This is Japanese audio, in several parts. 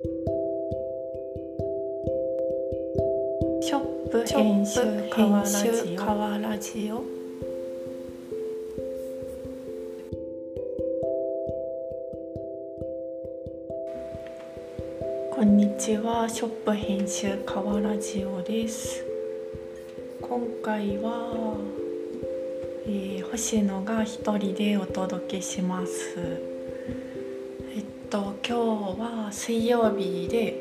ショップ編集川ラジオ川ラジオこんにちは。ショップ編集川ラジオです。今回は、えー、星野が一人でお届けします。今日は水曜日で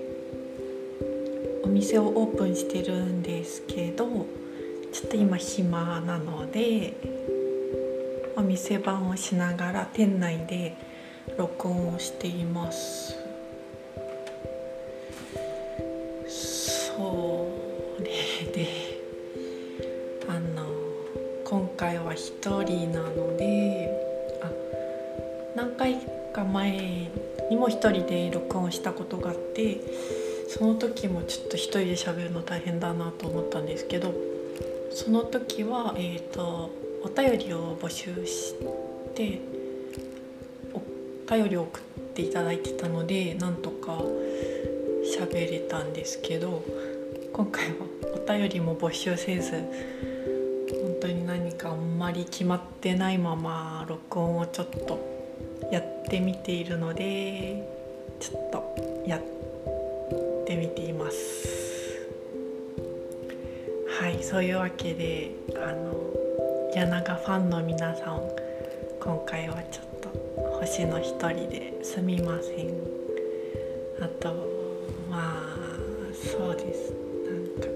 お店をオープンしてるんですけどちょっと今暇なのでお店番をしながら店内で録音をしています。それであの今回は一人なのであ何回か前にも一人で録音したことがあってその時もちょっと一人で喋るの大変だなと思ったんですけどその時は、えーと、お便りを募集してお便りを送っていただいてたのでなんとか喋れたんですけど今回はお便りも募集せず本当に何かあんまり決まってないまま録音をちょっとやってみているのでちょっとやってみています。はいそういうわけであの柳がファンの皆さん今回はちょっと星の一人ですみません。あとまあそうです。なんか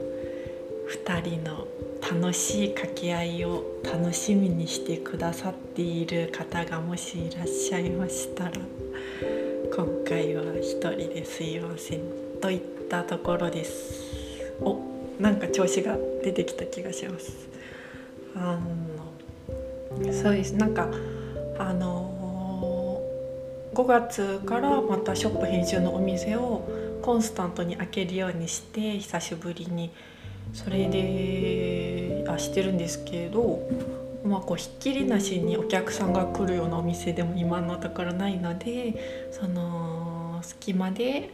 2人の楽しい掛け合いを楽しみにしてくださっている方がもしいらっしゃいましたら今回は一人ですいませんといったところですおなんか調子が出てきた気がします。あのそうです。なんかあの5月からまたショップ編集のお店をコンスタントに開けるようにして久しぶりに。それであしてるんですけどまあこうひっきりなしにお客さんが来るようなお店でも今のところないのでその隙間で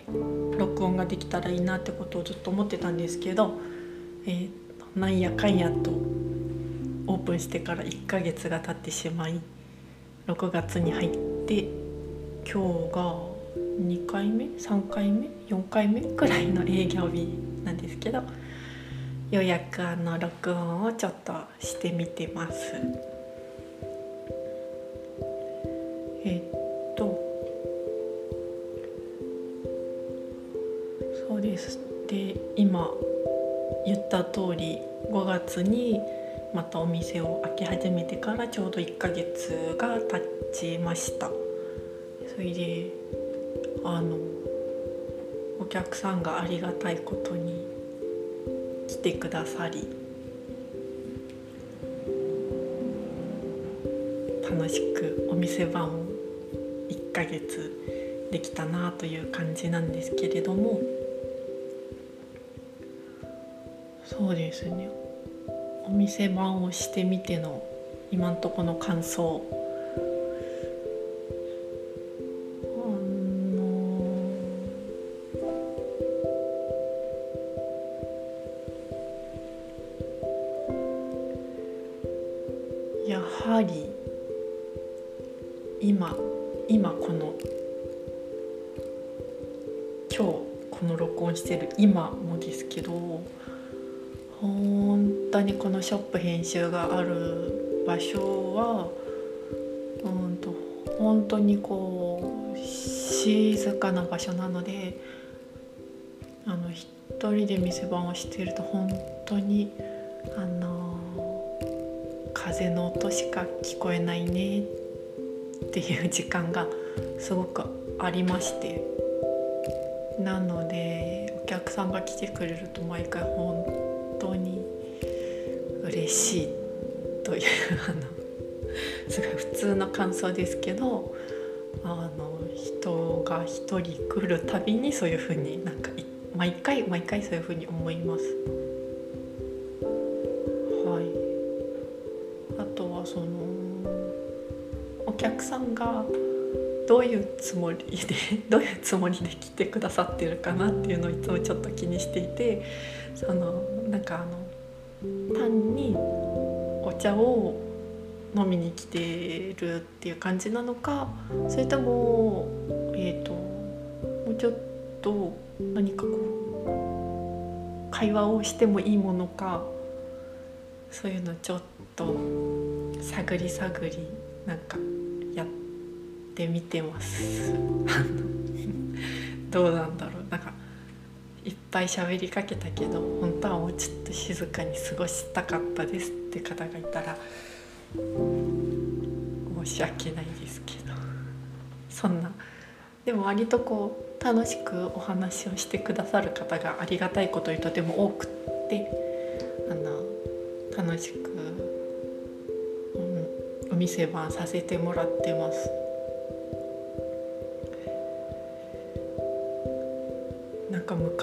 録音ができたらいいなってことをずっと思ってたんですけど、えー、なんやかんやとオープンしてから1ヶ月が経ってしまい6月に入って今日が2回目？3回目？4回目？くらいの営業日なんですけどようやくあの録音をちょっとしてみてます。えっと。そうです。で今言った通り5月にまたお店を開け始めてからちょうど1ヶ月が経ちました。それであのお客さんがありがたいことに来てくださり楽しくお店番を1ヶ月できたなという感じなんですけれどもそうですね。お店番をしてみての今んとこの感想今もですけど本当にこのショップ編集がある場所はうんと本当にこう静かな場所なのであの一人で店番をしていると本当にあの風の音しか聞こえないねっていう時間がすごくありまして。来てくれると毎回本当に嬉しいというあのすごい普通の感想ですけどあの人が一人来るたびにそういうふうになんか毎回毎回そういうふうに思います。いうつもりでどういうつもりで来てくださってるかなっていうのをいつもちょっと気にしていてそのなんかあの単にお茶を飲みに来てるっていう感じなのかそれともえっ、ー、ともうちょっと何かこう会話をしてもいいものかそういうのちょっと探り探りなんかてみてます。どうなんだろう。なんかいっぱい喋りかけたけど本当はもうちょっと静かに過ごしたかったですって方がいたら申し訳ないですけど。そんな。でも割とこう楽しくお話をしてくださる方がありがたいことにとても多くってあの楽しく、うん、お店番させてもらってます。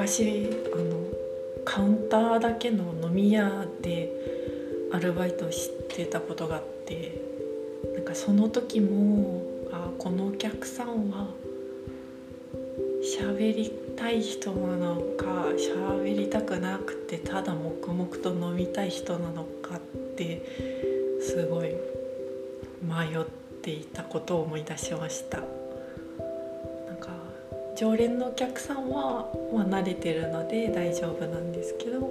昔あのカウンターだけの飲み屋でアルバイトしてたことがあってなんかその時もあこのお客さんは喋りたい人なのか喋りたくなくてただ黙々と飲みたい人なのかってすごい迷っていたことを思い出しました。常連のお客さんは、まあ、慣れてるので大丈夫なんですけど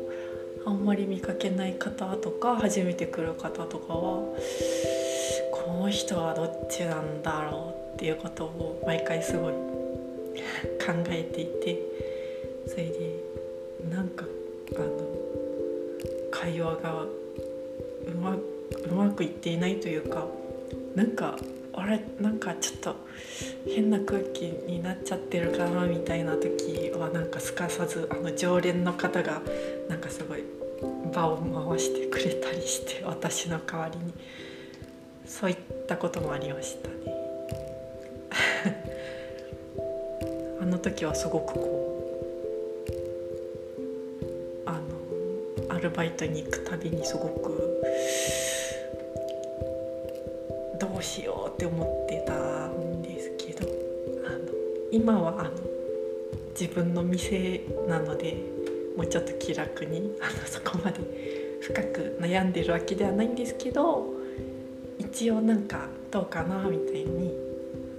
あんまり見かけない方とか初めて来る方とかはこの人はどっちなんだろうっていうことを毎回すごい考えていてそれでなんかあの会話がうまうまくいっていないというかなんかあれなんかちょっと変な空気になっちゃってるかなみたいな時はなんかすかさずあの常連の方がなんかすごい場を回してくれたりして私の代わりにそういったこともありましたね。あの時はすごくこうあのアルバイトに行くたびにすごくどうしようって思ってたんですけど今はあの自分の店なのでもうちょっと気楽にあのそこまで深く悩んでるわけではないんですけど一応なんかどうかなみたいに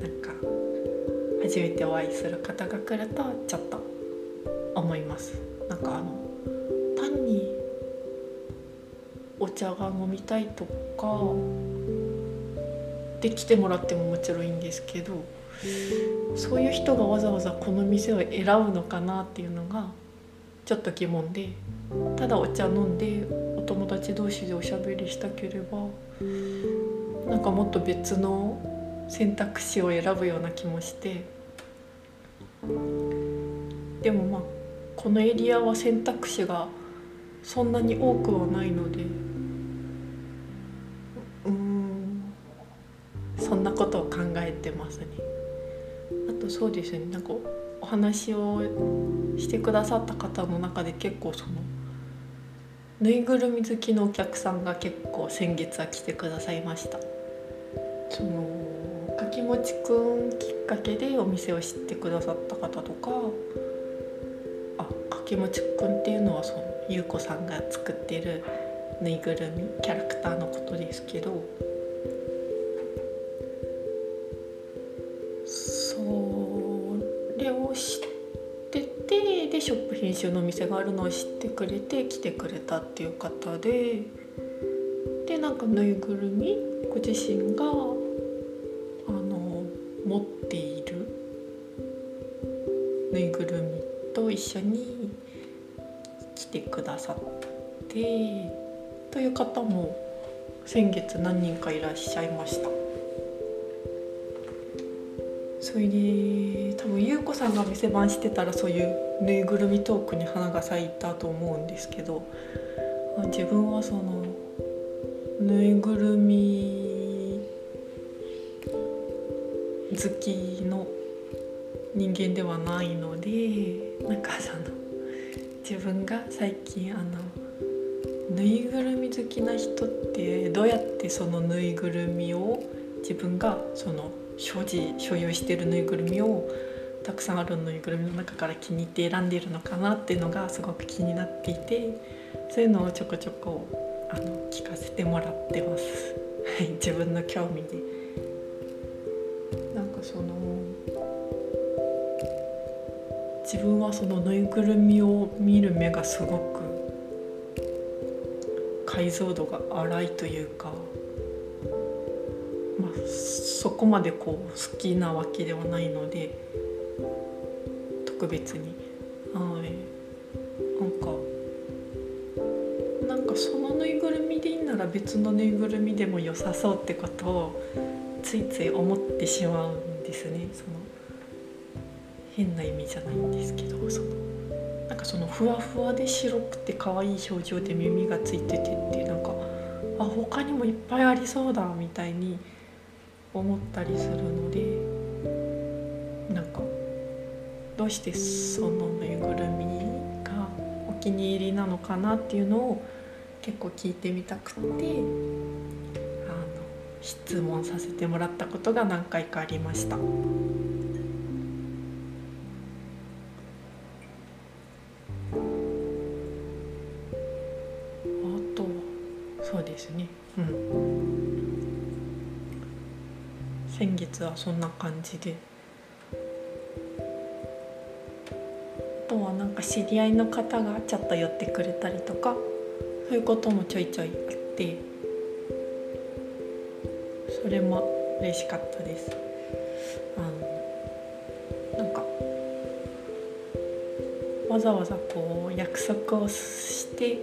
なんか初めてお会いする方が来るとちょっと思います。なんかあの単にお茶が飲みたいとかで来てもらってももちろんいいんですけどそういう人がわざわざこの店を選ぶのかなっていうのがちょっと疑問でただお茶飲んでお友達同士でおしゃべりしたければなんかもっと別の選択肢を選ぶような気もして。でもまあこのエリアは選択肢がそんなに多くはないので話をしてくださった方の中で結構そのぬいぐるみ好きのお客さんが結構先月は来てくださいました。そのかきもちくんきっかけでお店を知ってくださった方とかあかきもちくんっていうのはそのゆうこさんが作ってるぬいぐるみキャラクターのことですけどそれを知ショップ編集のお店があるのを知ってくれて来てくれたっていう方ででなんかぬいぐるみご自身があの持っているぬいぐるみと一緒に来てくださってという方も先月何人かいらっしゃいました。それで多分優子さんが店番してたらそういうぬいぐるみトークに花が咲いたと思うんですけど自分はそのぬいぐるみ好きの人間ではないのでなんかその自分が最近あのぬいぐるみ好きな人ってどうやってそのぬいぐるみを自分がその所持所有してるぬいぐるみをたくさんあるぬいぐるみの中から気に入って選んでいるのかなっていうのがすごく気になっていてそういうのをちょこちょこあの聞かせてもらってます。自分の興味でなんかその自分はそのぬいぐるみを見る目がすごく解像度が荒いというか、まあ、そこまでこう好きなわけではないので特別に。はい。なんかなんかそのぬいぐるみでいいなら別のぬいぐるみでも良さそうってことをついつい思ってしまうんですね。その変な意味じゃないんですけどそのなんかそのふわふわで白くて可愛い表情で耳がついててっていうなんかあ他にもいっぱいありそうだみたいに思ったりするのでなんかどうしてそのぬいぐるみがお気に入りなのかなっていうのを結構聞いてみたくてあの質問させてもらったことが何回かありました。ですね。うん。先月はそんな感じで。知り合いの方がちょっと寄ってくれたりとかそういうこともちょいちょいあってそれも嬉しかったです。あのなんかわざわざこう約束をして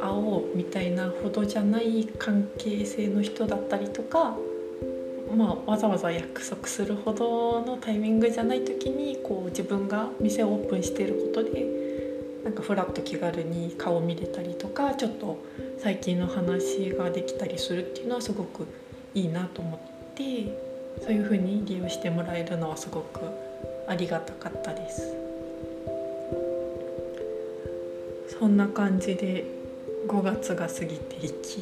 会おうみたいなほどじゃない関係性の人だったりとか、まあ、わざわざ約束するほどのタイミングじゃない時にこう自分が店をオープンしていることでなんかふらっと気軽に顔見れたりとかちょっと最近の話ができたりするっていうのはすごくいいなと思ってそういうふうに利用してもらえるのはすごくありがたかったです。そんな感じで5月が過ぎていき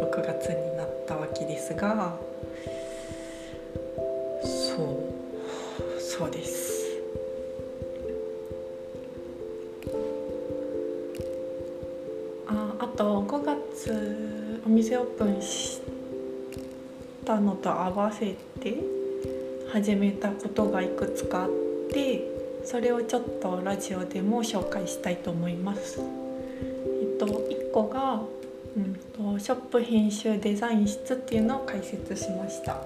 6月になったわけですが店オープンしたのと合わせて始めたことがいくつかあってそれをちょっとラジオでも紹介したいと思います。えっと1個が、うんと、ショップ編集デザイン室っていうのを解説しました。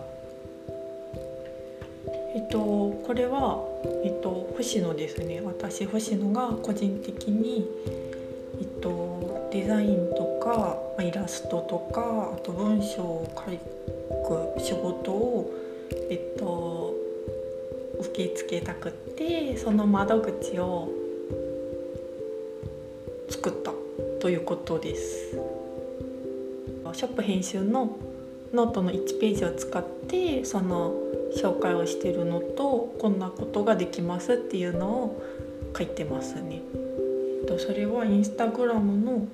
えっと、これは、えっと、星野ですね私星野が個人的に、えっと、デザインとかイラストとかあと文章を書く仕事を、えっと、受け付けたくってその窓口を作ったということですショップ編集のノートの1ページを使ってその紹介をしてるのとこんなことができますっていうのを書いてますね。それはインスタグラムの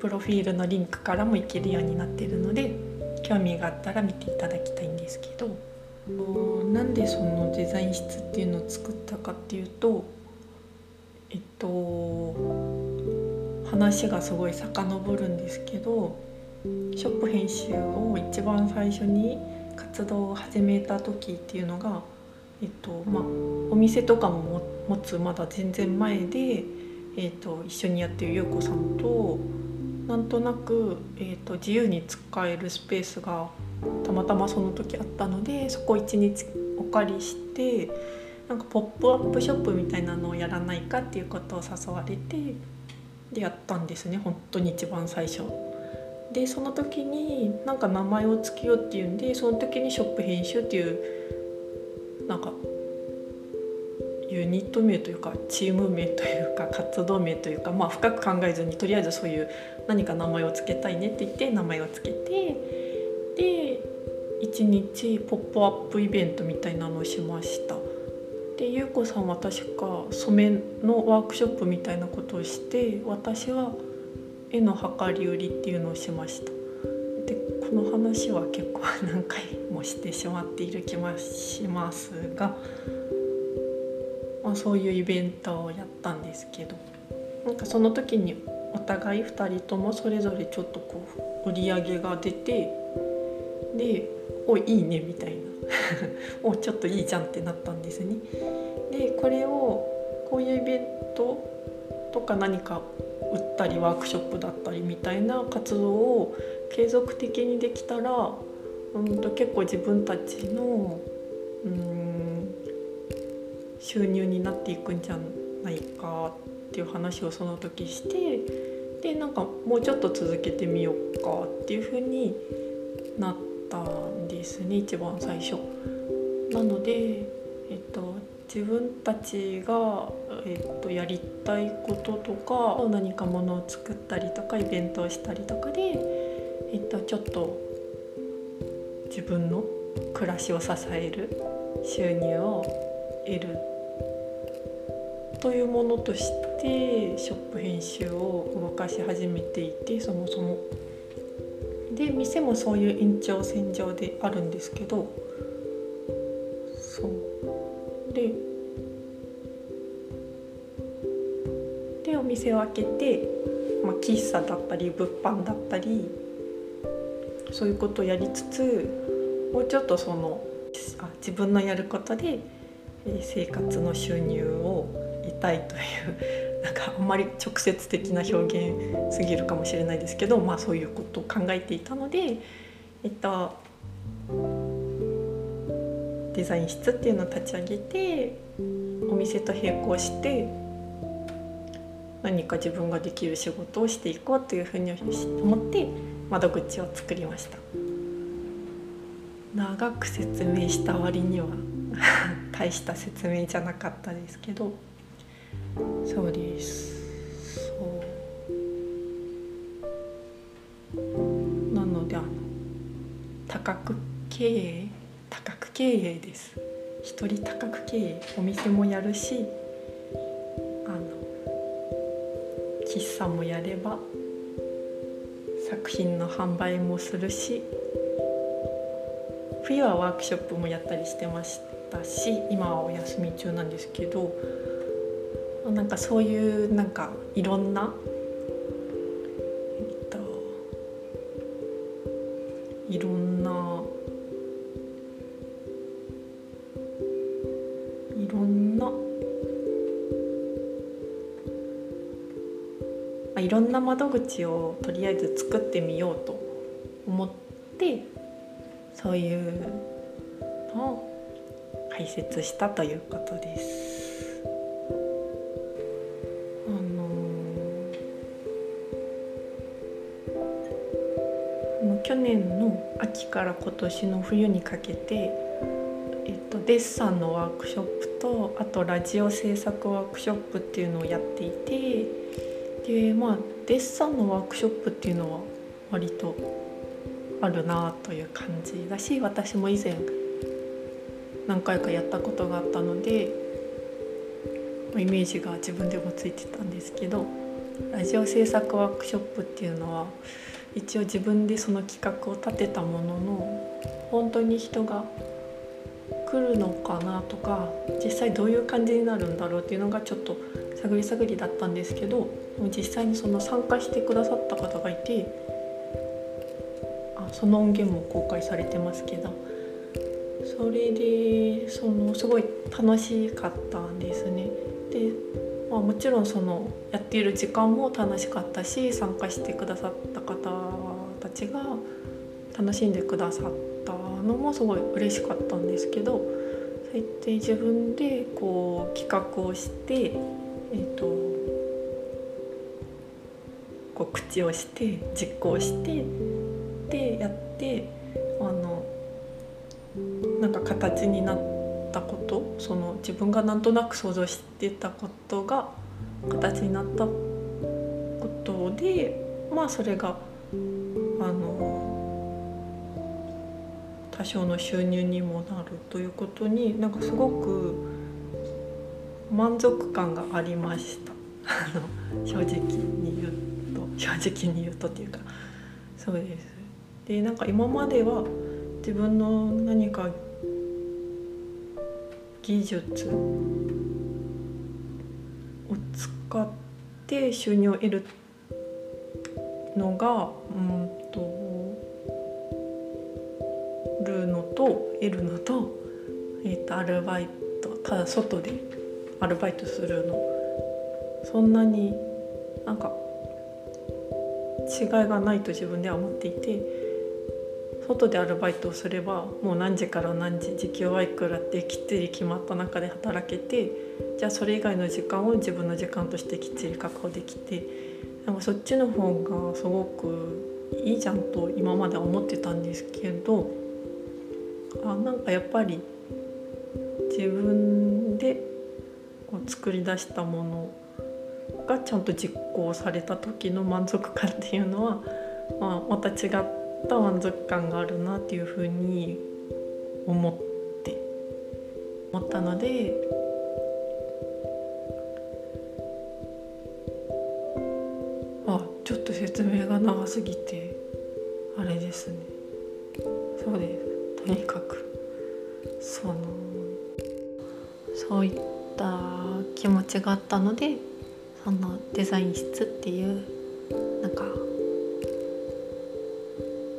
プロフィールのリンクからもいけるようになってるので興味があったら見ていただきたいんですけど。なんでそのデザイン室っていうのを作ったかっていうとえっと話がすごい遡るんですけどショップ編集を一番最初に活動を始めた時っていうのが、えっとまあ、お店とかも持つまだ全然前で、えっと、一緒にやってる優子さんとなんとなく、えっと、自由に使えるスペースがたまたまその時あったのでそこ一日お借りしてなんかポップアップショップみたいなのをやらないかっていうことを誘われてでやったんですね本当に一番最初。でその時になんか名前を付けようっていうんでその時にショップ編集っていうなんかユニット名というかチーム名というか活動名というかまあ深く考えずにとりあえずそういう何か名前を付けたいねって言って名前を付けてで1日ポップアップイベントみたいなのをしました。で優子さんは確か染めのワークショップみたいなことをして私は絵の量り売りっていうのをしましたでこの話は結構何回もしてしまっている気もしますが、まあ、そういうイベントをやったんですけどなんかその時にお互い2人ともそれぞれちょっとこう売り上げが出てで「おいいね」みたいな「おちょっといいじゃん」ってなったんですね。でこれをこういうイベントとか何か売ったりワークショップだったりみたいな活動を継続的にできたらうんと結構自分たちのうん収入になっていくんじゃないかっていう話をその時してでなんかもうちょっと続けてみようかっていう風になったんですね一番最初。なので、えっと、自分たちが、えっと、やりたいこととか何かものを作ったりとかイベントをしたりとかで、えっと、ちょっと自分の暮らしを支える収入を得るというものとしてショップ編集を動かし始めていてそもそも。で店もそういう延長線上であるんですけどそうででお店を開けて、まあ、喫茶だったり物販だったりそういうことをやりつつもうちょっとそのあ自分のやることで生活の収入を得たいというなんかあんまり直接的な表現すぎるかもしれないですけど、まあ、そういうことを考えていたので、えっと、デザイン室っていうのを立ち上げてお店と並行して何か自分ができる仕事をしていこうというふうに思って窓口を作りました。長く説明した割には 大した説明じゃなかったですけど。そうです。そう。なのであの多角経営多角経営です。一人多角経営お店もやるしあの喫茶もやれば作品の販売もするし冬はワークショップもやったりしてましたし今はお休み中なんですけどなんかそういうなんかいろんな、えっと、いろんないろんなあいろんな窓口をとりあえず作ってみようと思ってそういうのを解説したということです。秋から今年の冬にかけて、えっと、デッサンのワークショップとあとラジオ制作ワークショップっていうのをやっていてでまあデッサンのワークショップっていうのは割とあるなという感じだし私も以前何回かやったことがあったのでイメージが自分でもついてたんですけどラジオ制作ワークショップっていうのは一応自分でその企画を立てたものの本当に人が来るのかなとか実際どういう感じになるんだろうっていうのがちょっと探り探りだったんですけど実際にその参加してくださった方がいてあその音源も公開されてますけどそれでそのすごい楽しかったんですね。でまあ、もちろんそのやっている時間も楽しかったし参加してくださった方ちが楽しんでくださったのもすごい嬉しかったんですけどそうやって自分でこう企画をして、えーと、こう口をして実行してでやってあのなんか形にな。ったことその自分がなんとなく想像してたことが形になったことでまあそれがの多少の収入にもなるということになんかすごく満足感がありました。正直に言うと。正直に言うとっていうか。そうです。でなんか今までは自分の何か技術を使って収入を得るのがうんとるのと得るのと,、えー、とアルバイトただ外でアルバイトするの。そんなになんか違いがないと自分では思っていて外でアルバイトをすればもう何時から何時時給はいくらってきっちり決まった中で働けてじゃあそれ以外の時間を自分の時間としてきっちり確保できてなんかそっちの方がすごくいいじゃんと今までは思ってたんですけどあなんかやっぱり自分でこう作り出したものがちゃんと実行された時の満足感っていうのは、まあ、また違った満足感があるなっていうふうに思って思ったので長すぎてあれですね。そうです。とにかくそのそういった気持ちがあったのでそのデザイン室っていうなんか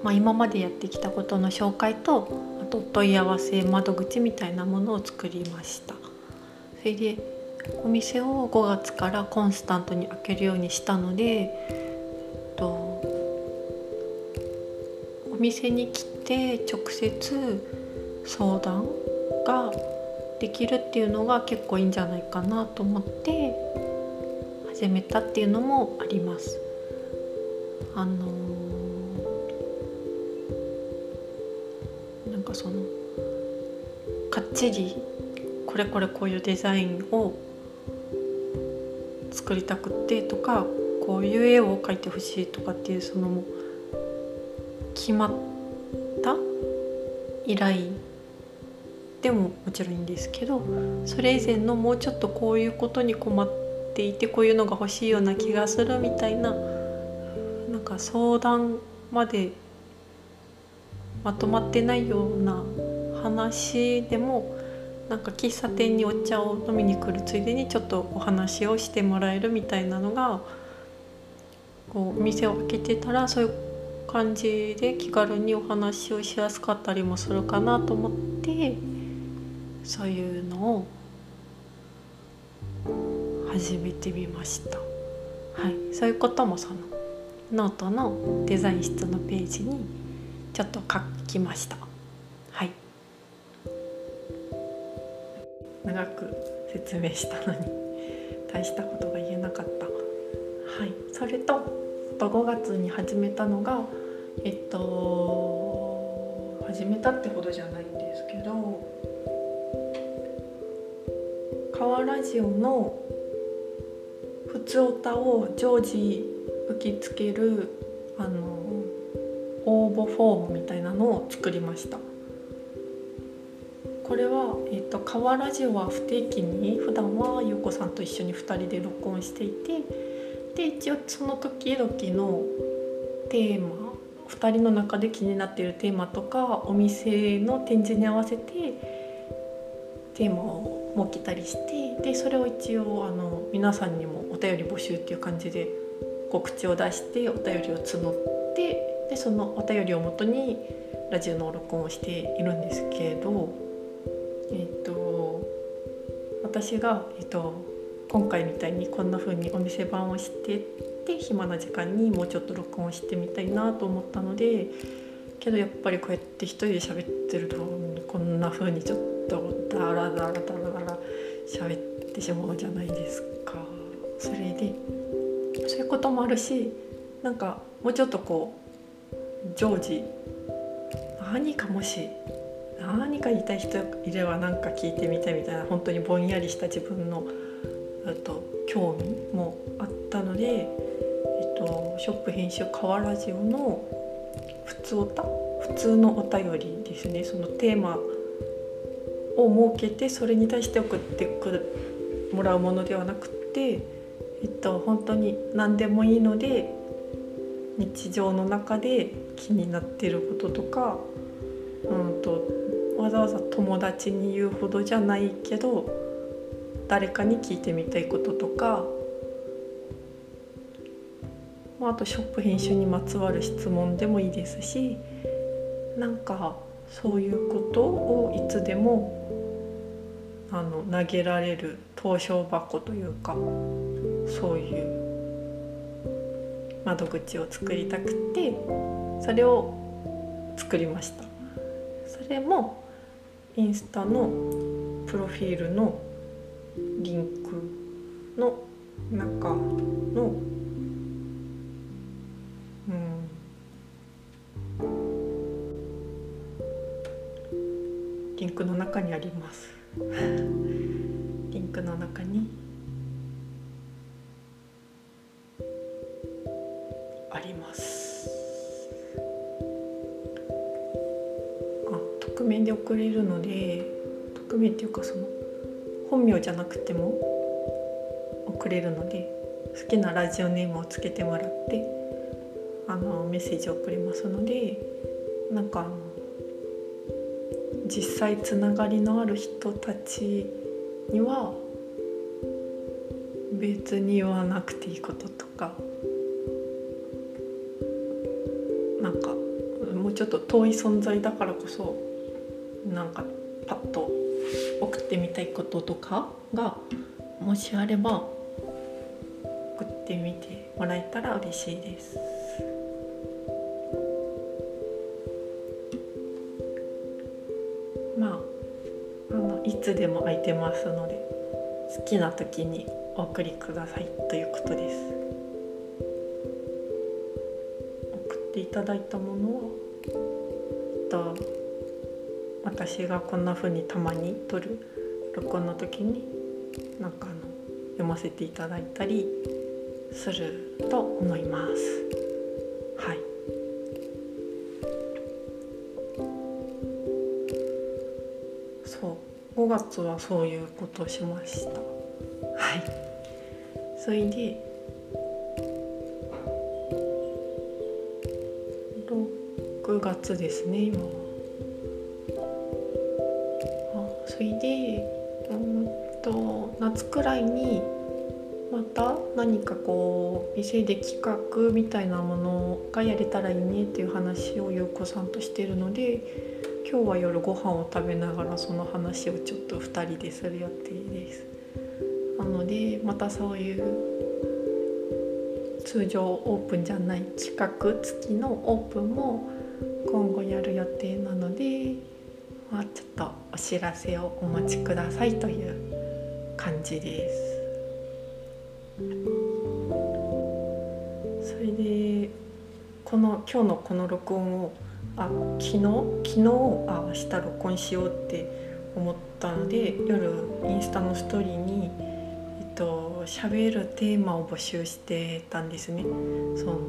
まあ、今までやってきたことの紹介とあと問い合わせ窓口みたいなものを作りました。それでお店を5月からコンスタントに開けるようにしたので店に来て直接相談ができるっていうのが結構いいんじゃないかなと思って始めたっていうのもあります。あのなんかそのかっちりこれこれこういうデザインを作りたくってとかこういう絵を描いてほしいとかっていうその決まった？依頼？でももちろんいいんですけどそれ以前のもうちょっとこういうことに困っていてこういうのが欲しいような気がするみたいななんか相談までまとまってないような話でもなんか喫茶店にお茶を飲みに来るついでにちょっとお話をしてもらえるみたいなのがこうお店を開けてたらそういう感じで気軽にお話をしやすかったりもするかなと思ってそういうのを始めてみました。はい、そういうこともそのノートのデザイン室のページにちょっと書きました。はい。長く説明したのに大したことが言えなかった。はい。それとと5月に始めたのがえっと始めたってほどじゃないんですけど川ラジオの「ふつおた」を常時受け付けるあの応募フォームみたいなのを作りました。これは、えーと、川ラジオは不定期に普段は優子さんと一緒に2人で録音していてで一応その時々のテーマ2人の中で気になっているテーマとかお店の展示に合わせてテーマを設けたりしてでそれを一応あの皆さんにもお便り募集っていう感じで告知を出してお便りを募ってでそのお便りをもとにラジオの録音をしているんですけどえっ、と私が、えっ、と、今回みたいにこんな風にお店番をしてって暇な時間にもうちょっと録音してみたいなと思ったのでけどやっぱりこうやって一人で喋ってるとこんな風にちょっとダラダラダラダラ喋ってしまうじゃないですか。それでそういうこともあるしなんかもうちょっとこう常時何かもし何か言いたい人いれば何か聞いてみたいみたいな本当にぼんやりした自分のと興味もあったので、えっと、ショップ編集河ラジオの普通おた普通のお便りですね。そのテーマを設けてそれに対して送ってくもらうものではなくて、えっと、本当に何でもいいので日常の中で気になってることとか、うんと、わざわざ友達に言うほどじゃないけど誰かに聞いてみたいこととか、まあ、あとショップ編集にまつわる質問でもいいですしなんかそういうことをいつでもあの投げられる投票箱というかそういう窓口を作りたくてそれを作りました。それもインスタのプロフィールのリンクの中のうんリンクの中にあります。リンクの中にあります。あ匿名で送れるので匿名っていうかその本名じゃなくても送れるので好きなラジオネームをつけてもらってあのメッセージを送りますのでなんか実際つながりのある人たちには別に言わなくていいこととかなんかもうちょっと遠い存在だからこそこととかがもしあれば送ってみてもらえたら嬉しいです。まああのいつでも空いてますので好きな時にお送りくださいということです。送っていただいたものはと私がこんな風にたまに撮る録音の時になんかあの読ませていただいたりすると思います。はい。そう。5月はそういうことをしました。はい。それで6月ですね今は。あそれで夏くらいにまた何かこう店で企画みたいなものがやれたらいいねっていう話を優子さんとしてるので今日は夜ご飯を食べながらその話をちょっと2人でする予定です。なのでまたそういう通常オープンじゃない企画付きのオープンも今後やる予定なので、まあ、ちょっとお知らせをお待ちくださいという感じです。それでこの今日のこの録音をあ昨日？昨日？あ明日録音しようって思ったので夜インスタのストーリーにえっと喋るテーマを募集してたんですね。その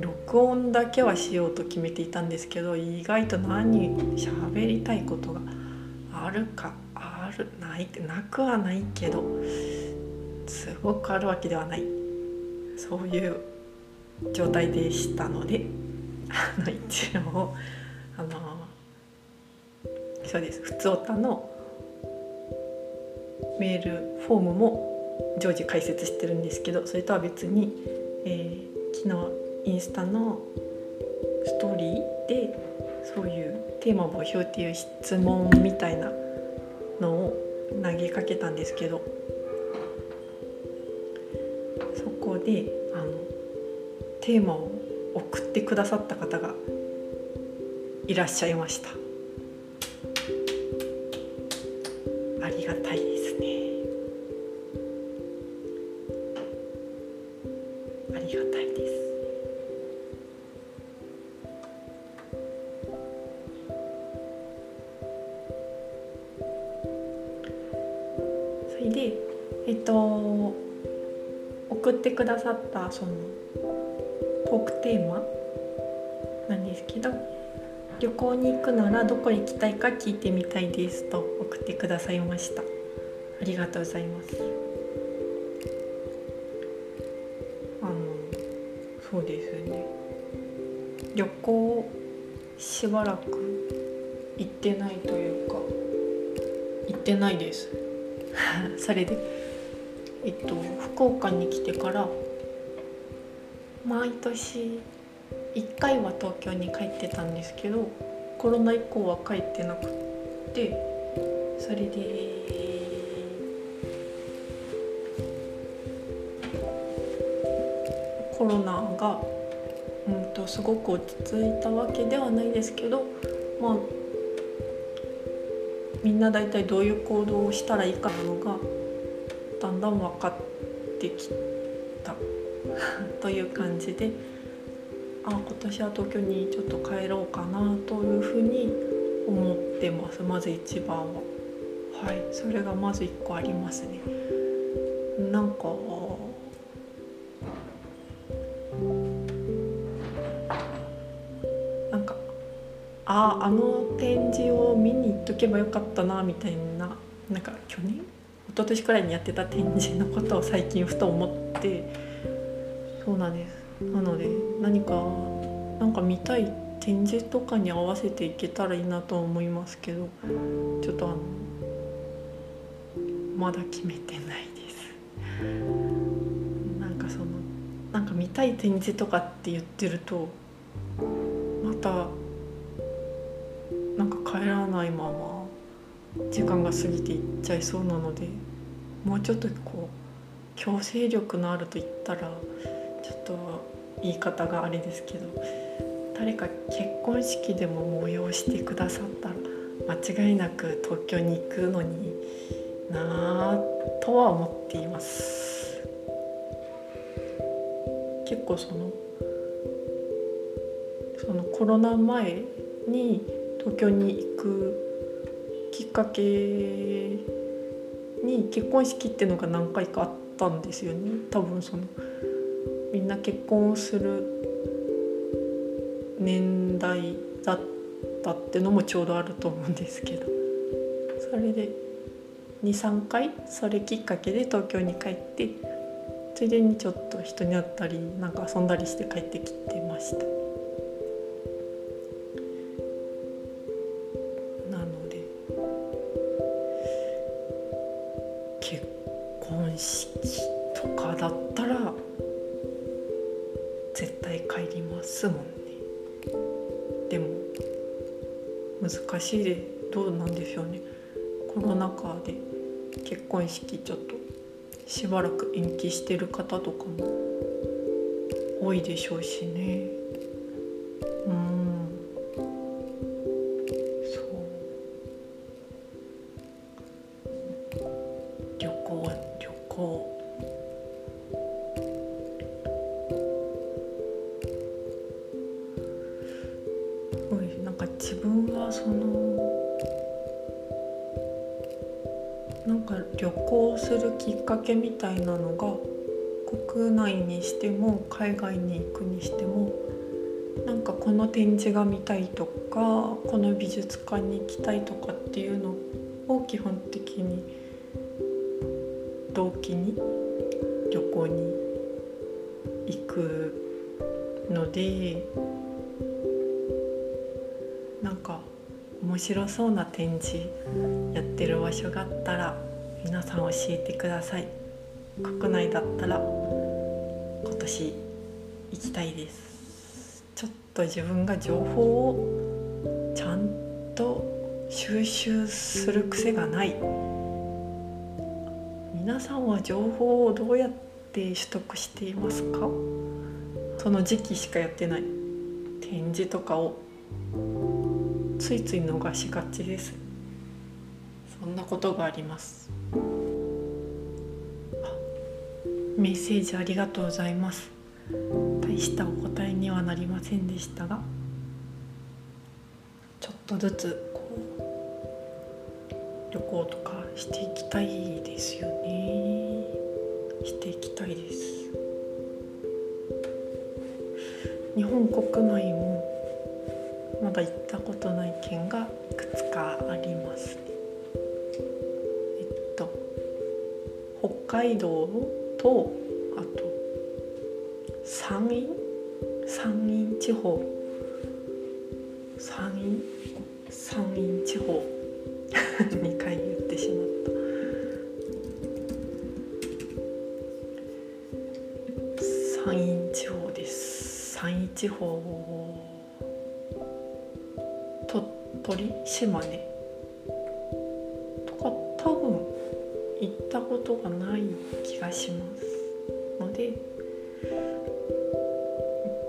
録音だけはしようと決めていたんですけど意外と何喋りたいことがあるかないなくはないけどすごくあるわけではない。そういう状態でしたので あの一応あのそうです。普通おたのメールフォームも常時解説してるんですけどそれとは別に、えー、昨日インスタのストーリーでそういうテーマ募集っていう質問みたいなのを投げかけたんですけどそこであのテーマを送ってくださった方がいらっしゃいました。さったそのトークテーマなんですけど旅行に行くならどこ行きたいか聞いてみたいですと送ってくださいました。ありがとうございます。あのそうですね。旅行しばらく行ってないというか行ってないです。それでえっと福岡に来てから毎年1回は東京に帰ってたんですけどコロナ以降は帰ってなくってそれでコロナが、うんと、すごく落ち着いたわけではないですけどまあみんな大体どういう行動をしたらいいかなのがだんだん分かってきた。という感じであ今年は東京にちょっと帰ろうかなというふうに思ってます。まず一番は。はい。それがまず1個ありますね。なんかなんかあああの展示を見に行っとけばよかったなみたいななんか去年？一昨年くらいにやってた展示のことを最近ふと思ってそうなんです。なので何かなんか見たい展示とかに合わせていけたらいいなと思いますけどちょっとあのまだ決めてないです。なんかそのなんか見たい展示とかって言ってるとまたなんか帰らないまま時間が過ぎていっちゃいそうなのでもうちょっとこう強制力のあると言ったらちょっと言い方があれですけど誰か結婚式でも催してくださったら間違いなく東京に行くのになあとは思っています。結構そのそのコロナ前に東京に行くきっかけに結婚式っていうのが何回かあったんですよね。多分そのみんな結婚をする年代だったってのもちょうどあると思うんですけどそれで23回それきっかけで東京に帰ってついでにちょっと人に会ったりなんか遊んだりして帰ってきてました。中で結婚式ちょっとしばらく延期してる方とかも多いでしょうしね。たいなのが国内にしても海外に行くにしてもなんかこの展示が見たいとかこの美術館に行きたいとかっていうのを基本的に動機に旅行に行くのでなんか面白そうな展示やってる場所があったら皆さん教えてください。国内だったら今年行きたいです。ちょっと自分が情報をちゃんと収集する癖がない。皆さんは情報をどうやって取得していますか？その時期しかやってない。展示とかを。ついつい逃しがちです。そんなことがあります。メッセージありがとうございます。大したお答えにはなりませんでしたがちょっとずつこう旅行とかしていきたいですよね。していきたいです。日本国内もまだ行ったことない県がいくつかありますね。えっと北海道とあと山陰山陰地方。山陰山陰地方。2回言ってしまった。山陰地方です。山陰地方鳥？取島根。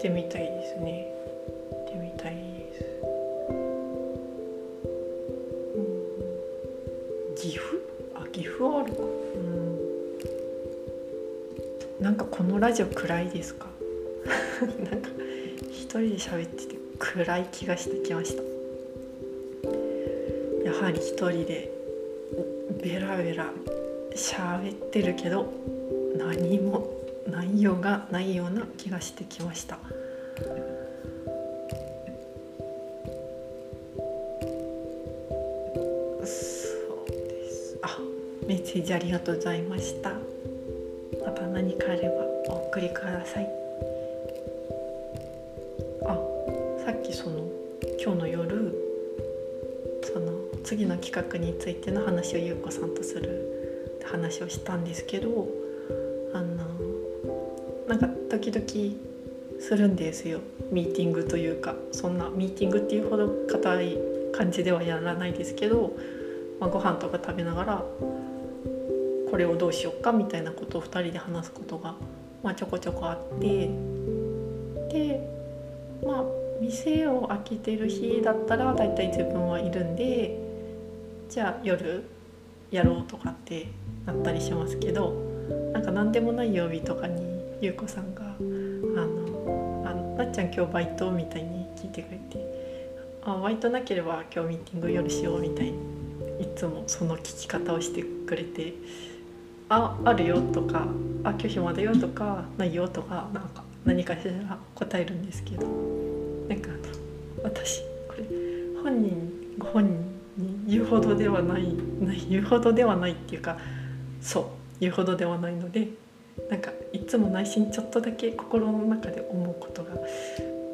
ってみたいですね。行ってみたいです、うん、岐阜？あ岐阜あるか。うん。なんかこのラジオ暗いですか？なんか一人で喋ってて暗い気がしてきました。やはり一人でベラベラ喋ってるけど何も内容がないような気がしてきました。そうです。あメッセージありがとうございました。また何かあればお送りください。あさっきその今日の夜その次の企画についての話を優子さんとする話をしたんですけどあのなんか時々するんですよ。ミーティングというかそんなミーティングっていうほど硬い感じではやらないですけど、まあ、ご飯とか食べながらこれをどうしようかみたいなことを2人で話すことが、まあ、ちょこちょこあってでまあ店を開けてる日だったら大体自分はいるんでじゃあ夜やろうとかってなったりしますけどなんか何でもない曜日とかに優子さんが「あのあなっちゃん今日バイト?」みたいに聞いてくれて「あバイトなければ今日ミーティング夜しよう」みたいにいつもその聞き方をしてくれて「ああるよ」とか「あ今日暇だよ」とか「ないよ」とかなんか何かしら答えるんですけどなんか私これ本人ご本人に言うほどではないない言うほどではないっていうかそう言うほどではないのでなんかいつも内心ちょっとだけ心の中で思うことが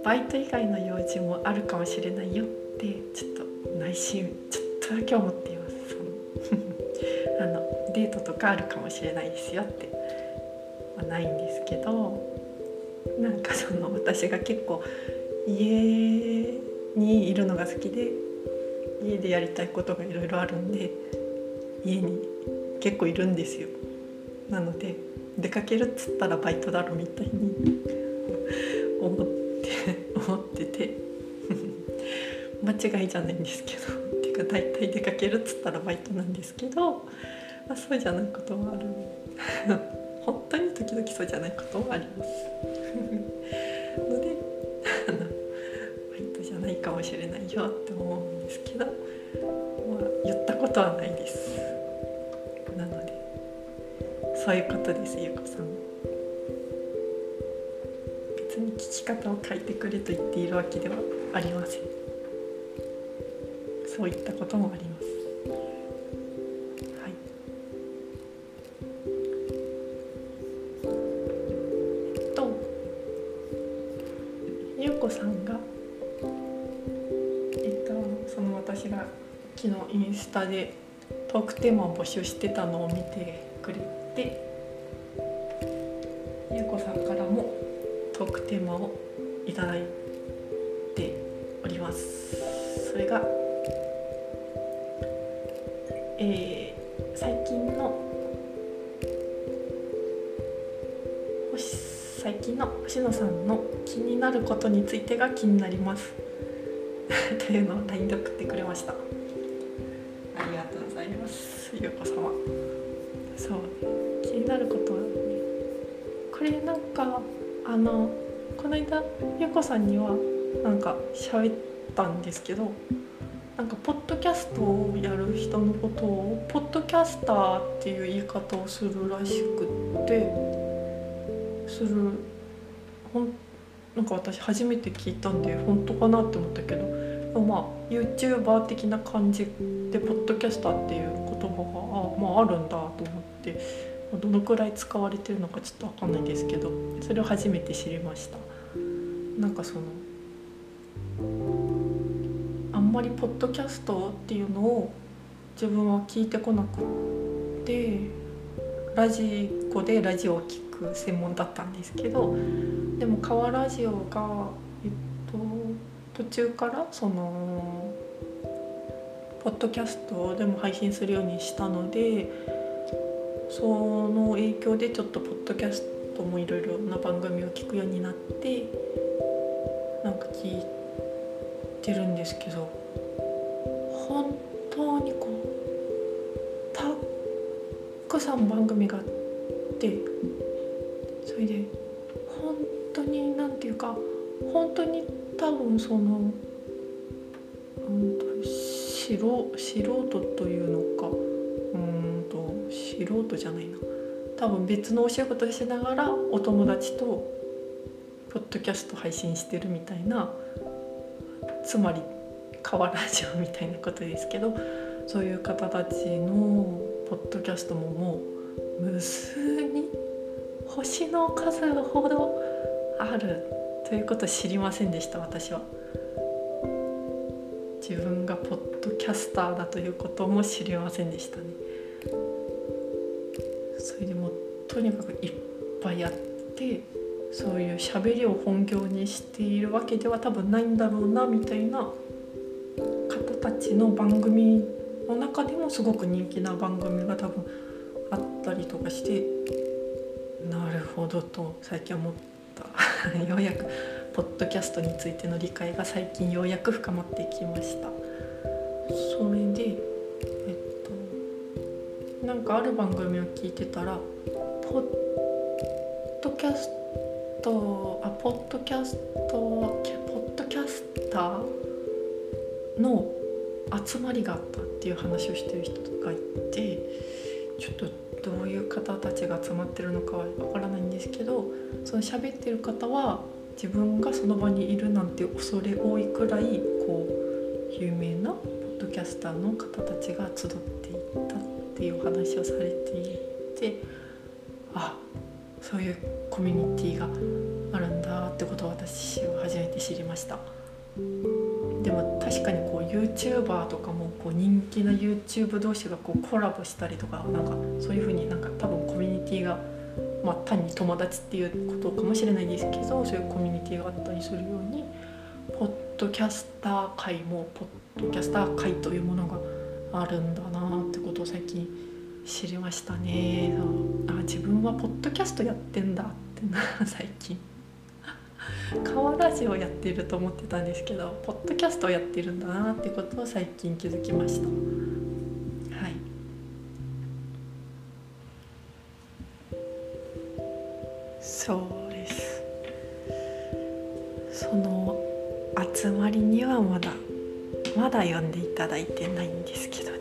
バイト以外の用事もあるかもしれないよってちょっと内心ちょっとだけ思っています。そのあのデートとかあるかもしれないですよってはないんですけどなんかその私が結構家にいるのが好きで家でやりたいことがいろいろあるんで家に結構いるんですよ。なので出かけるっつったらバイトだろみたいに 思って 思ってて。間違いじゃないんですけど。っていうか大体出かけるっつったらバイトなんですけど、まあ、そうじゃないこともある。本当に時々そうじゃないこともあります。のでバイトじゃないかもしれないよって思うんですけど、まあ、言ったことはないです。そういうことですゆうこさん。別に聞き方を変えてくれと言っているわけではありません。そういったこともあります。はい。えっとゆうこさんがえっとその私が昨日インスタでトークテーマを募集してたのを見てくれてゆうこさんからもトークテーマをいただいております。それが、えー最近の星最近の星野さんの気になることについてが気になります。というのを LINE で送ってくれました。ありがとうございます。ゆうこ様そう。気になることはね。これなんかあのこの間ゆうこさんにはなんか喋ったんですけどなんかポッドキャストをやる人のことをポッドキャスターっていう言い方をするらしくってするほんなんか私初めて聞いたんで本当かなって思ったけどまあ YouTuber 的な感じでポッドキャスターっていう言葉があ,、まあ、あるんだってどのくらい使われてるのかちょっと分かんないですけどそれを初めて知りました。なんかそのあんまりポッドキャストっていうのを自分は聞いてこなくってラジコでラジオを聴く専門だったんですけどでも川ラジオが、えっと、途中からそのポッドキャストでも配信するようにしたのでその影響でちょっとポッドキャストもいろいろな番組を聞くようになってなんか聞いてるんですけど本当にこうたくさん番組があってそれで本当に何て言うか本当に多分その、うん、素素人というのかうん。と素人じゃないな多分別のお仕事しながらお友達とポッドキャスト配信してるみたいなつまり川ラジオみたいなことですけどそういう方たちのポッドキャストももう無数に星の数ほどあるということを知りませんでした私は。自分がポッドキャスターだということも知りませんでしたね。それでもとにかくいっぱいあってそういう喋りを本業にしているわけでは多分ないんだろうなみたいな方たちの番組の中でもすごく人気な番組が多分あったりとかしてなるほどと最近思った。ようやくポッドキャストについての理解が最近ようやく深まってきました。それでなんかある番組を聞いてたらポッドキャストあポッドキャストポッドキャスターの集まりがあったっていう話をしてる人がいてちょっとどういう方たちが集まってるのかはわからないんですけどその喋ってる方は自分がその場にいるなんて恐れ多いくらいこう有名なポッドキャスターの方たちが集っていたっていうお話をされていてあそういうコミュニティがあるんだってことを私は初めて知りました。でも確かにこう YouTuber とかもこう人気な YouTube 同士がこうコラボしたりとかなんかそういう風になんか多分コミュニティがまあ単に友達っていうことかもしれないですけどそういうコミュニティがあったりするようにポッドキャスター界もポッドキャスター界というものがあるんだなことを最近知りましたね。あ自分はポッドキャストやってんだってな 最近。川ラジオやってると思ってたんですけどポッドキャストをやってるんだなってことを最近気づきました。はい。そうです。その集まりにはまだまだ読んでいただいてないんですけど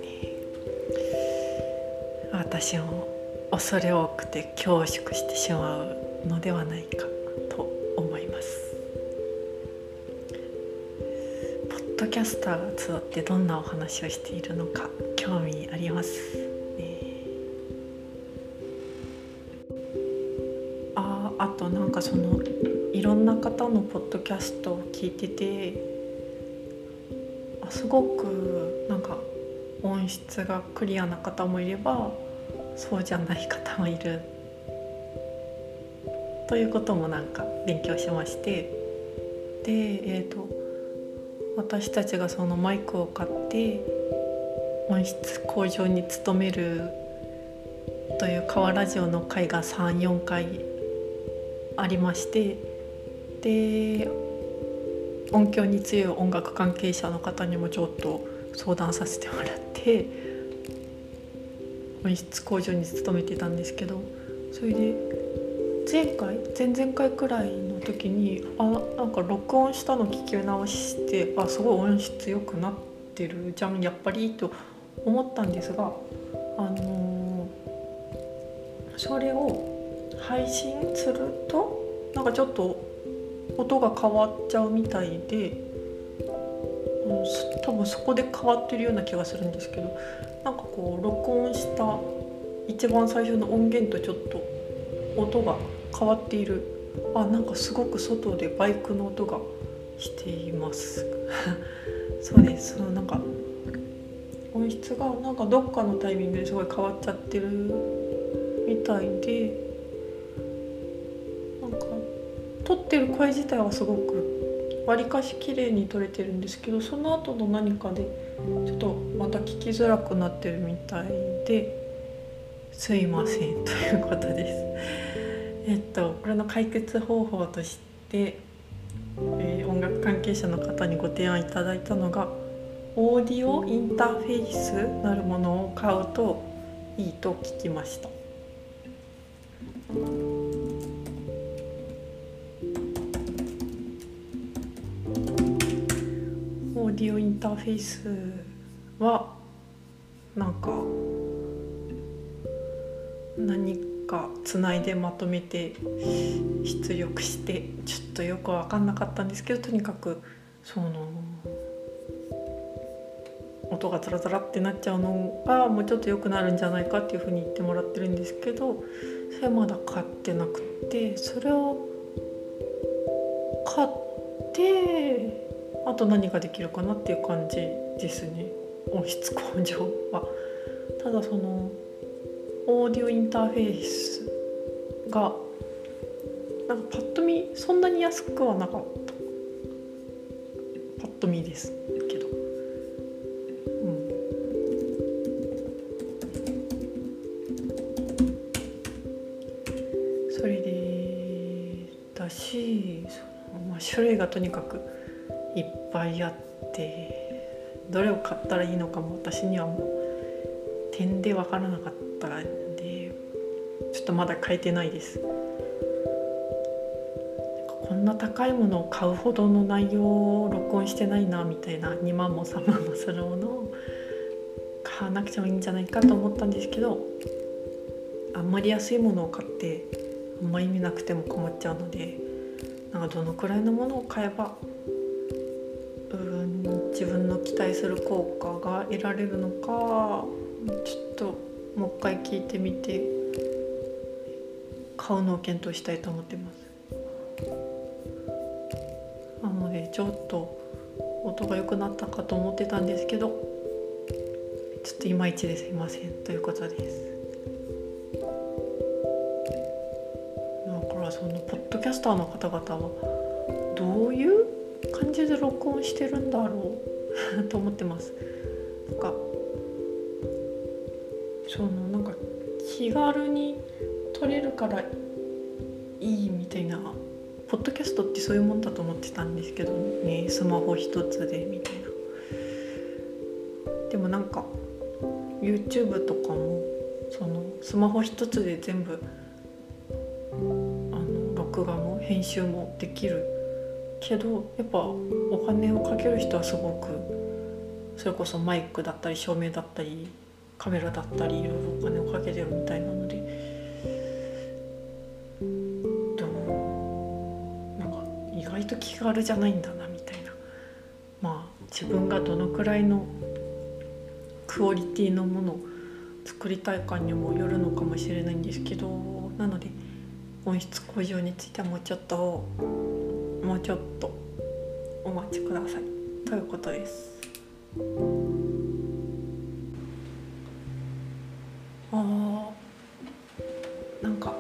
私も恐れ多くて恐縮してしまうのではないかと思います。ポッドキャスターが集ってどんなお話をしているのか興味あります、ね、ああとなんかそのいろんな方のポッドキャストを聞いててあすごくなんか音質がクリアな方もいればそうじゃない方もいる。ということもなんか勉強しまして。でえっ、ー、と私たちがそのマイクを買って音質向上に努めるという川ラジオの会が34回ありまして。で音響に強い音楽関係者の方にもちょっと相談させてもらって。音質向上に努めてたんですけどそれで前回前々回くらいの時にあなんか録音したの聞き直してあすごい音質良くなってるじゃんやっぱりと思ったんですがあのー、それを配信するとなんかちょっと音が変わっちゃうみたいで、うん、多分そこで変わってるような気がするんですけどこう録音した一番最初の音源とちょっと音が変わっている。あなんかすごく外でバイクの音がしています。そうです。そのなんか音質がなんかどっかのタイミングですごい変わっちゃってるみたいでなんか撮ってる声自体はすごくわりかし綺麗に撮れてるんですけどその後の何かでちょっとまた聞きづらくなってるみたいですいませんということです。えっとこれの解決方法として、えー、音楽関係者の方にご提案いただいたのがオーディオインターフェースなるものを買うといいと聞きました。ディオインターフェースはなんか何かつないでまとめて出力してちょっとよく分かんなかったんですけどとにかくその音がザラザラってなっちゃうのがもうちょっと良くなるんじゃないかっていうふうに言ってもらってるんですけどそれはまだ買ってなくてそれを買ってあと何ができるかなっていう感じですね。音質向上は。ただそのオーディオインターフェースがなんかパッと見そんなに安くはなかった。パッと見ですけど。うん。それでだしその、まあ、種類がとにかくいっぱいあってどれを買ったらいいのかも私にはもう点で分からなかったんでちょっとまだ買えてないです。こんな高いものを買うほどの内容を録音してないなみたいな2万も3万もするものを買わなくてもいいんじゃないかと思ったんですけどあんまり安いものを買ってあんまり意味なくても困っちゃうのでなんかどのくらいのものを買えば自分の期待する効果が得られるのかちょっともう一回聞いてみて買うのを検討したいと思ってます。なのでちょっと音が良くなったかと思ってたんですけどちょっといまいちですいませんということです。だからそのポッドキャスターの方々はどういう録音してるんだろう。と思ってます。なんかそのなんか気軽に撮れるからいいみたいなポッドキャストってそういうもんだと思ってたんですけどね。スマホ一つでみたいな。でもなんか YouTube とかもそのスマホ一つで全部あの録画も編集もできるけどやっぱお金をかける人はすごくそれこそマイクだったり照明だったりカメラだったりいろいろお金をかけてるみたいなので。でもなんか意外と気軽じゃないんだなみたいな。まあ自分がどのくらいのクオリティのものを作りたいかにもよるのかもしれないんですけどなので音質向上についてはもうちょっともうちょっとお待ちください。ということです。あなんか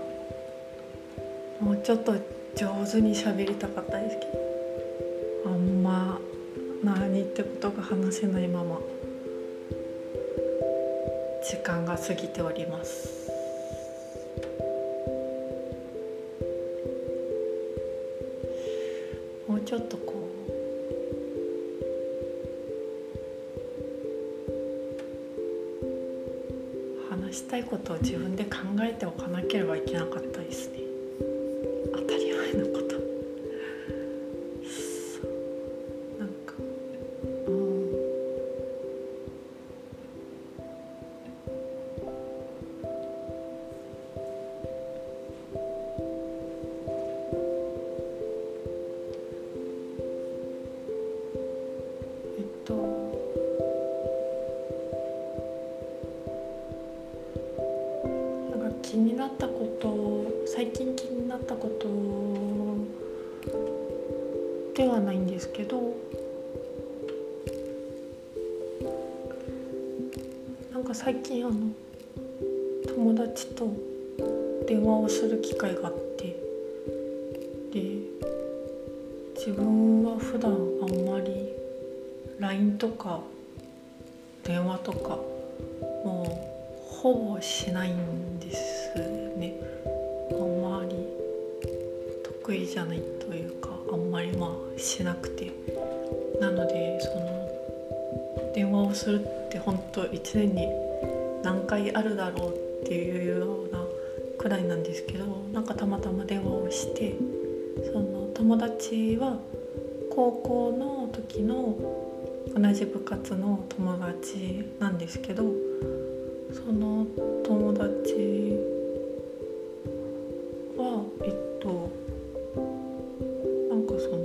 もうちょっと上手に喋りたかったですけどあんま何ってことが話せないまま時間が過ぎております。ことを自電話とかもうほぼしないんですね。あんまり得意じゃないというかあんまりまあしなくて。なのでその電話をするって本当1年に何回あるだろうっていうようなくらいなんですけどなんかたまたま電話をしてその友達は高校の時の同じ部活の友達なんですけどその友達はえっとなんかその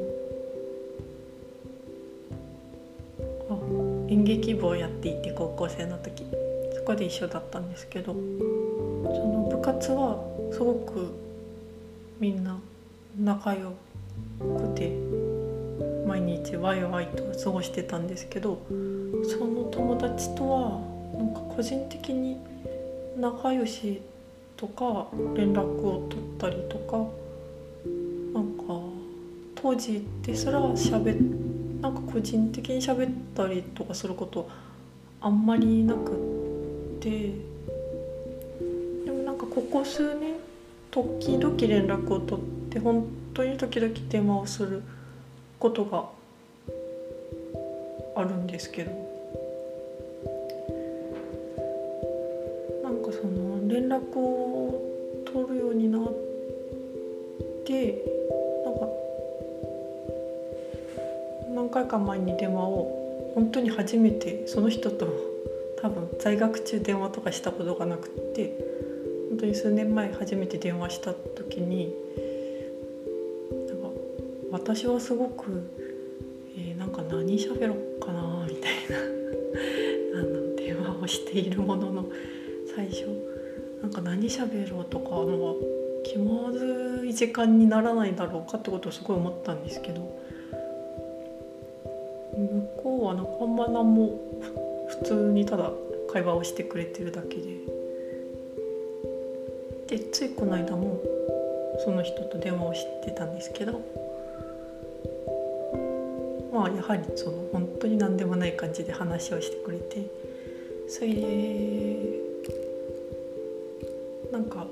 あ演劇部をやっていて高校生の時。そこで一緒だったんですけどその部活はすごくみんな仲良くて毎日ワイワイと過ごしてたんですけどその友達とはなんか個人的に仲良しとか連絡を取ったりとかなんか当時ですらしゃべなんか個人的に喋ったりとかすることあんまりなくってでもなんかここ数年時々連絡を取って本当に時々電話をすることがあるんですけど。なんかその連絡を取るようになってなんか何回か前に電話を本当に初めてその人と多分在学中電話とかしたことがなくって本当に数年前初めて電話した時に私はすごく、えー、なんか何喋ろうかなみたいな あの電話をしているものの最初なんか何喋ろうとかの気まずい時間にならないだろうかってことをすごい思ったんですけど向こうはなんかあんま何も普通にただ会話をしてくれてるだけででついこの間もその人と電話をしてたんですけどまあやはりその本当に何でもない感じで話をしてくれてそれでなんか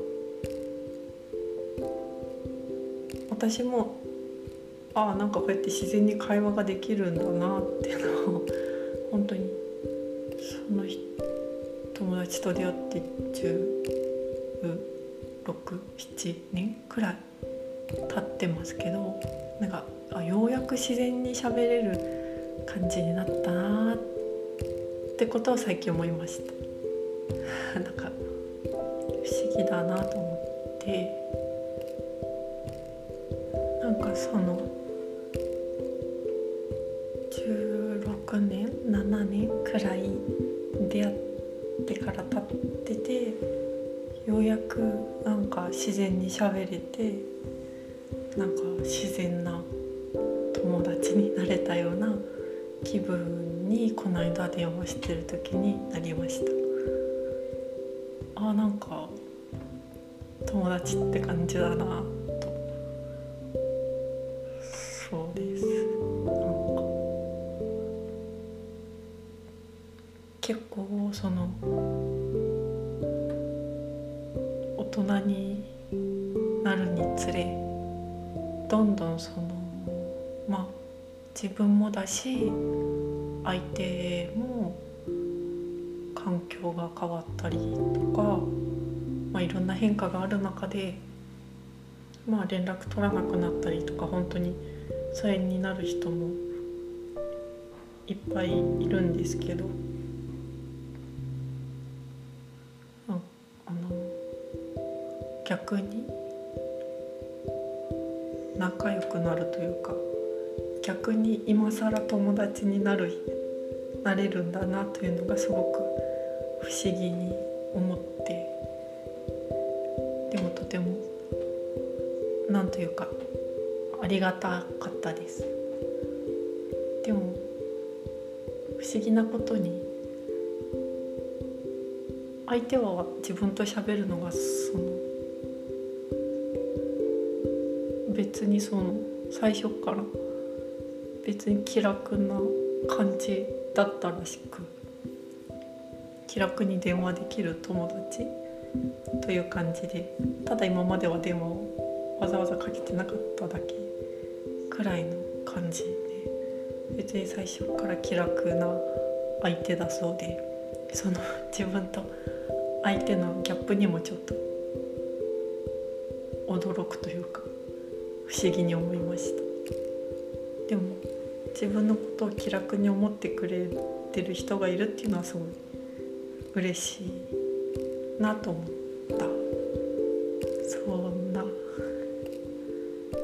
私もああなんかこうやって自然に会話ができるんだなっていうのを本当にその友達と出会って1617年くらい経ってますけどなんかあようやく自然に喋れる感じになったなってことを最近思いました。なんか不思議だなと思って。なんかその16年7年くらい出会ってから経っててようやくなんか自然に喋れてなんか自然なちになれたような気分にこの間電話してる時になりました。あなんか友達って感じだな。自分もだし相手も環境が変わったりとか、まあ、いろんな変化がある中で、まあ、連絡取らなくなったりとか本当に疎遠になる人もいっぱいいるんですけどに今更友達になるなれるんだなというのがすごく不思議に思ってでもとてもなんというかありがたかったです。でも不思議なことに相手は自分と喋るのがその別にその最初から別に気楽な感じだったらしく気楽に電話できる友達という感じでただ今までは電話をわざわざかけてなかっただけくらいの感じで別に最初から気楽な相手だそうでその自分と相手のギャップにもちょっと驚くというか不思議に思いました。でも自分のことを気楽に思ってくれてる人がいるっていうのはすごい嬉しいなと思った。そんな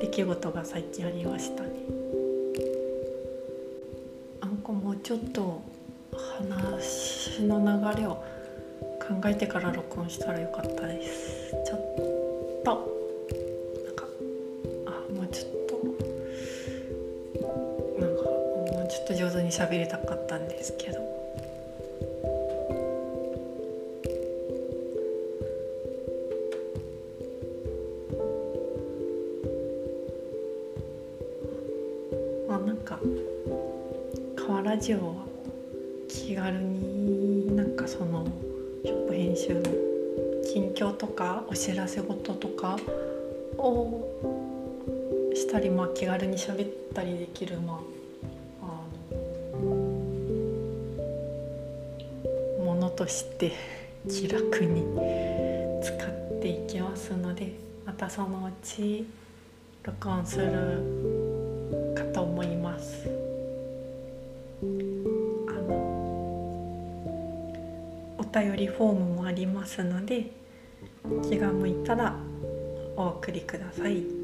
出来事が最近ありましたね。なんかもうちょっと話の流れを考えてから録音したらよかったです。ちょっと喋りたかったんですけど。まあなんか川ラジオは気軽になんかそのショップ編集の近況とかお知らせ事とかをしたり、まあ、気軽に喋ったりできる、まあ、として気楽に使っていきますのでまたそのうち録音するかと思います。あのお便りフォームもありますので気が向いたらお送りください。